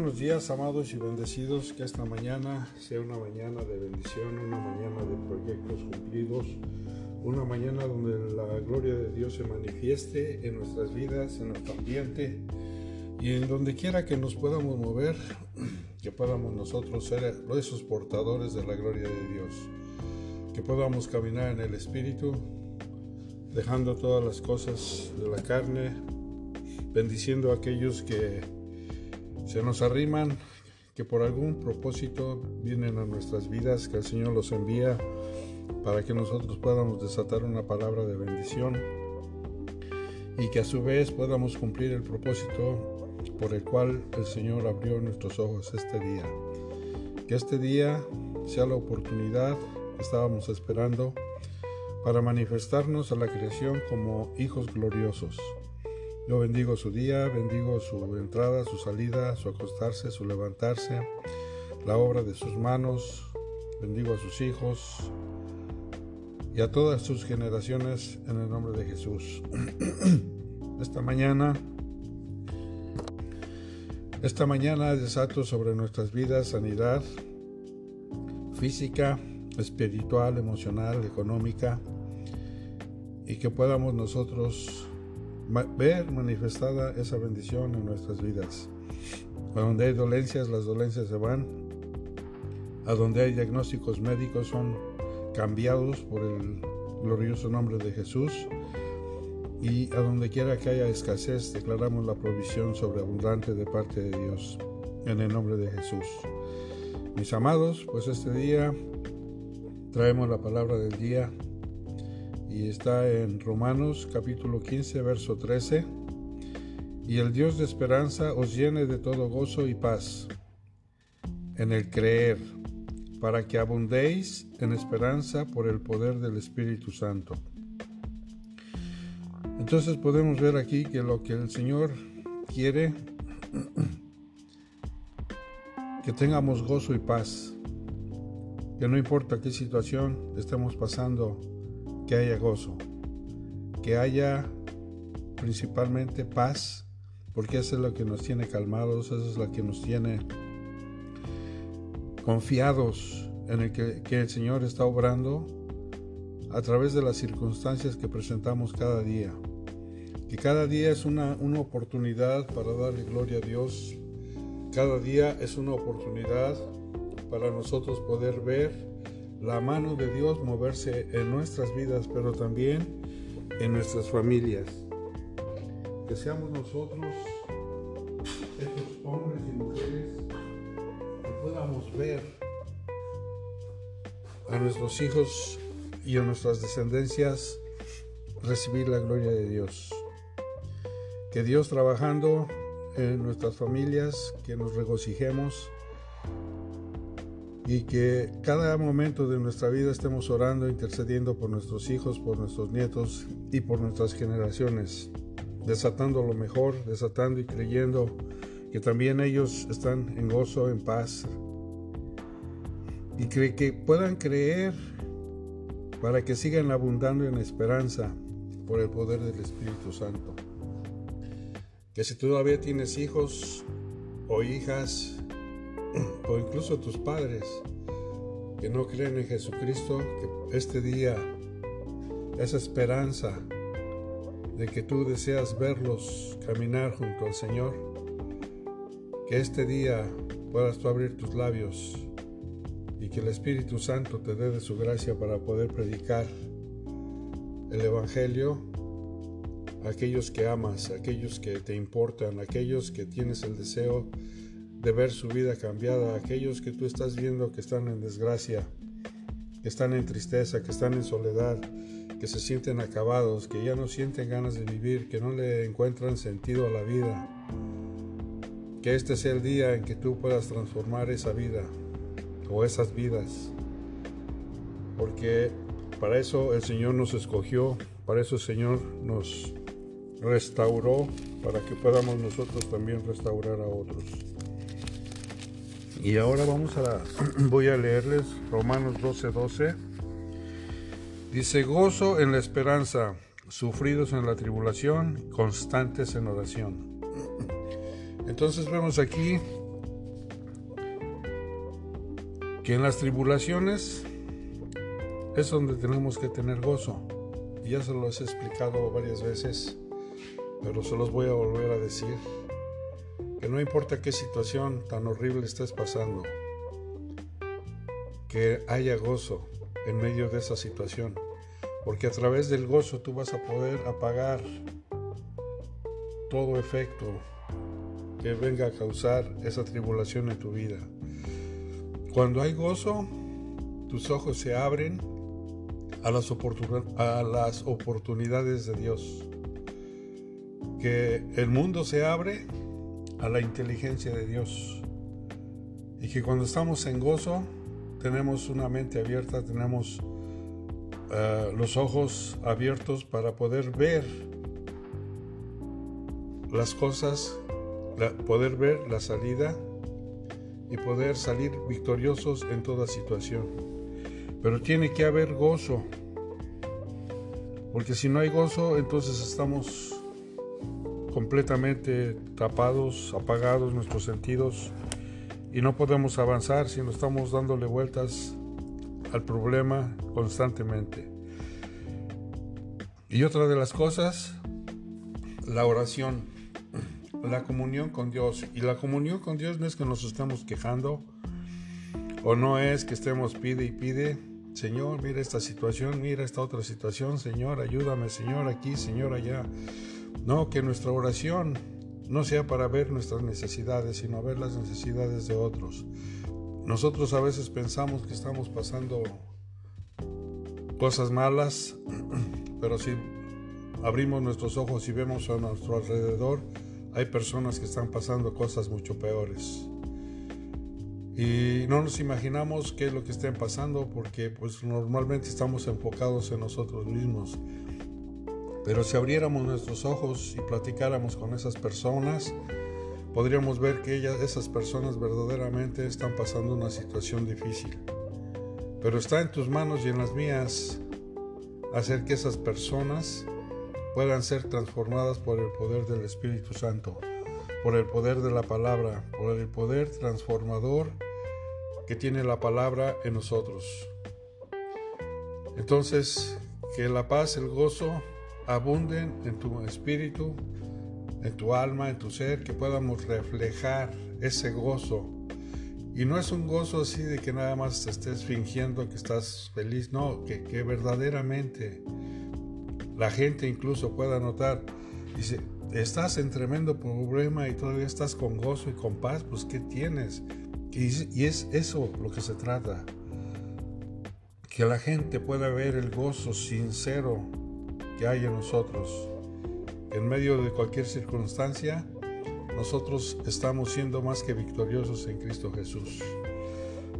Buenos días, amados y bendecidos. Que esta mañana sea una mañana de bendición, una mañana de proyectos cumplidos, una mañana donde la gloria de Dios se manifieste en nuestras vidas, en nuestro ambiente y en donde quiera que nos podamos mover, que podamos nosotros ser esos portadores de la gloria de Dios, que podamos caminar en el Espíritu, dejando todas las cosas de la carne, bendiciendo a aquellos que se nos arriman, que por algún propósito vienen a nuestras vidas, que el Señor los envía para que nosotros podamos desatar una palabra de bendición y que a su vez podamos cumplir el propósito por el cual el Señor abrió nuestros ojos este día. Que este día sea la oportunidad que estábamos esperando para manifestarnos a la creación como hijos gloriosos. Yo bendigo su día, bendigo su entrada, su salida, su acostarse, su levantarse, la obra de sus manos, bendigo a sus hijos y a todas sus generaciones en el nombre de Jesús. Esta mañana, esta mañana desato sobre nuestras vidas sanidad física, espiritual, emocional, económica y que podamos nosotros ver manifestada esa bendición en nuestras vidas. A donde hay dolencias, las dolencias se van. A donde hay diagnósticos médicos son cambiados por el glorioso nombre de Jesús. Y a donde quiera que haya escasez, declaramos la provisión sobreabundante de parte de Dios, en el nombre de Jesús. Mis amados, pues este día traemos la palabra del día y está en Romanos capítulo 15, verso 13. Y el Dios de esperanza os llene de todo gozo y paz en el creer, para que abundéis en esperanza por el poder del Espíritu Santo. Entonces podemos ver aquí que lo que el Señor quiere, que tengamos gozo y paz, que no importa qué situación estemos pasando, que haya gozo, que haya principalmente paz, porque eso es lo que nos tiene calmados, eso es lo que nos tiene confiados en el que, el Señor está obrando a través de las circunstancias que presentamos cada día. Que cada día es una, una oportunidad para darle gloria a Dios. Cada día es una oportunidad para nosotros poder ver la mano de Dios moverse en nuestras vidas, pero también en nuestras familias. Que seamos nosotros, estos hombres y mujeres, que podamos ver a nuestros hijos y a nuestras descendencias recibir la gloria de Dios. Que Dios trabajando en nuestras familias, que nos regocijemos y que cada momento de nuestra vida estemos orando, intercediendo por nuestros hijos, por nuestros nietos y por nuestras generaciones, desatando lo mejor, desatando y creyendo que también ellos están en gozo, en paz y que puedan creer para que sigan abundando en esperanza por el poder del Espíritu Santo. Que si todavía tienes hijos o hijas, o incluso tus padres que no creen en Jesucristo, que este día, esa esperanza de que tú deseas verlos caminar junto al Señor, que este día puedas tú abrir tus labios y que el Espíritu Santo te dé de su gracia para poder predicar el Evangelio a aquellos que amas, a aquellos que te importan, a aquellos que tienes el deseo de ver su vida cambiada, aquellos que tú estás viendo que están en desgracia, que están en tristeza, que están en soledad, que se sienten acabados, que ya no sienten ganas de vivir, que no le encuentran sentido a la vida. Que este sea el día en que tú puedas transformar esa vida o esas vidas. Porque para eso el Señor nos escogió, para eso el Señor nos restauró, para que podamos nosotros también restaurar a otros. Y ahora vamos a, voy a leerles Romanos 12:12. 12. Dice, gozo en la esperanza, sufridos en la tribulación, constantes en oración. Entonces vemos aquí que en las tribulaciones es donde tenemos que tener gozo. Ya se lo he explicado varias veces, pero se los voy a volver a decir. Que no importa qué situación tan horrible estés pasando, que haya gozo en medio de esa situación. Porque a través del gozo tú vas a poder apagar todo efecto que venga a causar esa tribulación en tu vida. Cuando hay gozo, tus ojos se abren a las, a las oportunidades de Dios. Que el mundo se abre a la inteligencia de Dios. Y que cuando estamos en gozo, tenemos una mente abierta, tenemos uh, los ojos abiertos para poder ver las cosas, poder ver la salida y poder salir victoriosos en toda situación. Pero tiene que haber gozo, porque si no hay gozo, entonces estamos completamente tapados, apagados nuestros sentidos y no podemos avanzar si no estamos dándole vueltas al problema constantemente. Y otra de las cosas, la oración, la comunión con Dios. Y la comunión con Dios no es que nos estemos quejando o no es que estemos pide y pide. Señor, mira esta situación, mira esta otra situación, Señor, ayúdame, Señor, aquí, Señor, allá. No, que nuestra oración no sea para ver nuestras necesidades, sino ver las necesidades de otros. Nosotros a veces pensamos que estamos pasando cosas malas, pero si abrimos nuestros ojos y vemos a nuestro alrededor, hay personas que están pasando cosas mucho peores. Y no nos imaginamos qué es lo que estén pasando porque pues normalmente estamos enfocados en nosotros mismos. Pero si abriéramos nuestros ojos y platicáramos con esas personas, podríamos ver que ellas, esas personas verdaderamente están pasando una situación difícil. Pero está en tus manos y en las mías hacer que esas personas puedan ser transformadas por el poder del Espíritu Santo, por el poder de la palabra, por el poder transformador que tiene la palabra en nosotros. Entonces, que la paz, el gozo, abunden en tu espíritu, en tu alma, en tu ser, que podamos reflejar ese gozo. Y no es un gozo así de que nada más estés fingiendo que estás feliz, no, que, que verdaderamente la gente incluso pueda notar, dice, estás en tremendo problema y todavía estás con gozo y con paz, pues ¿qué tienes? Y es eso lo que se trata, que la gente pueda ver el gozo sincero que hay en nosotros. En medio de cualquier circunstancia, nosotros estamos siendo más que victoriosos en Cristo Jesús.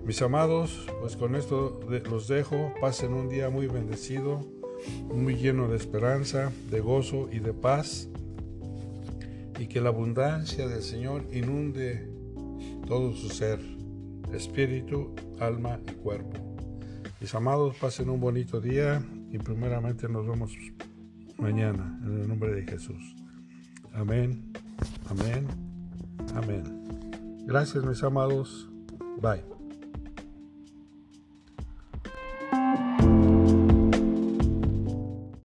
Mis amados, pues con esto los dejo. Pasen un día muy bendecido, muy lleno de esperanza, de gozo y de paz. Y que la abundancia del Señor inunde todo su ser, espíritu, alma y cuerpo. Mis amados, pasen un bonito día y primeramente nos vemos mañana, en el nombre de Jesús. Amén, amén, amén. Gracias mis amados. Bye.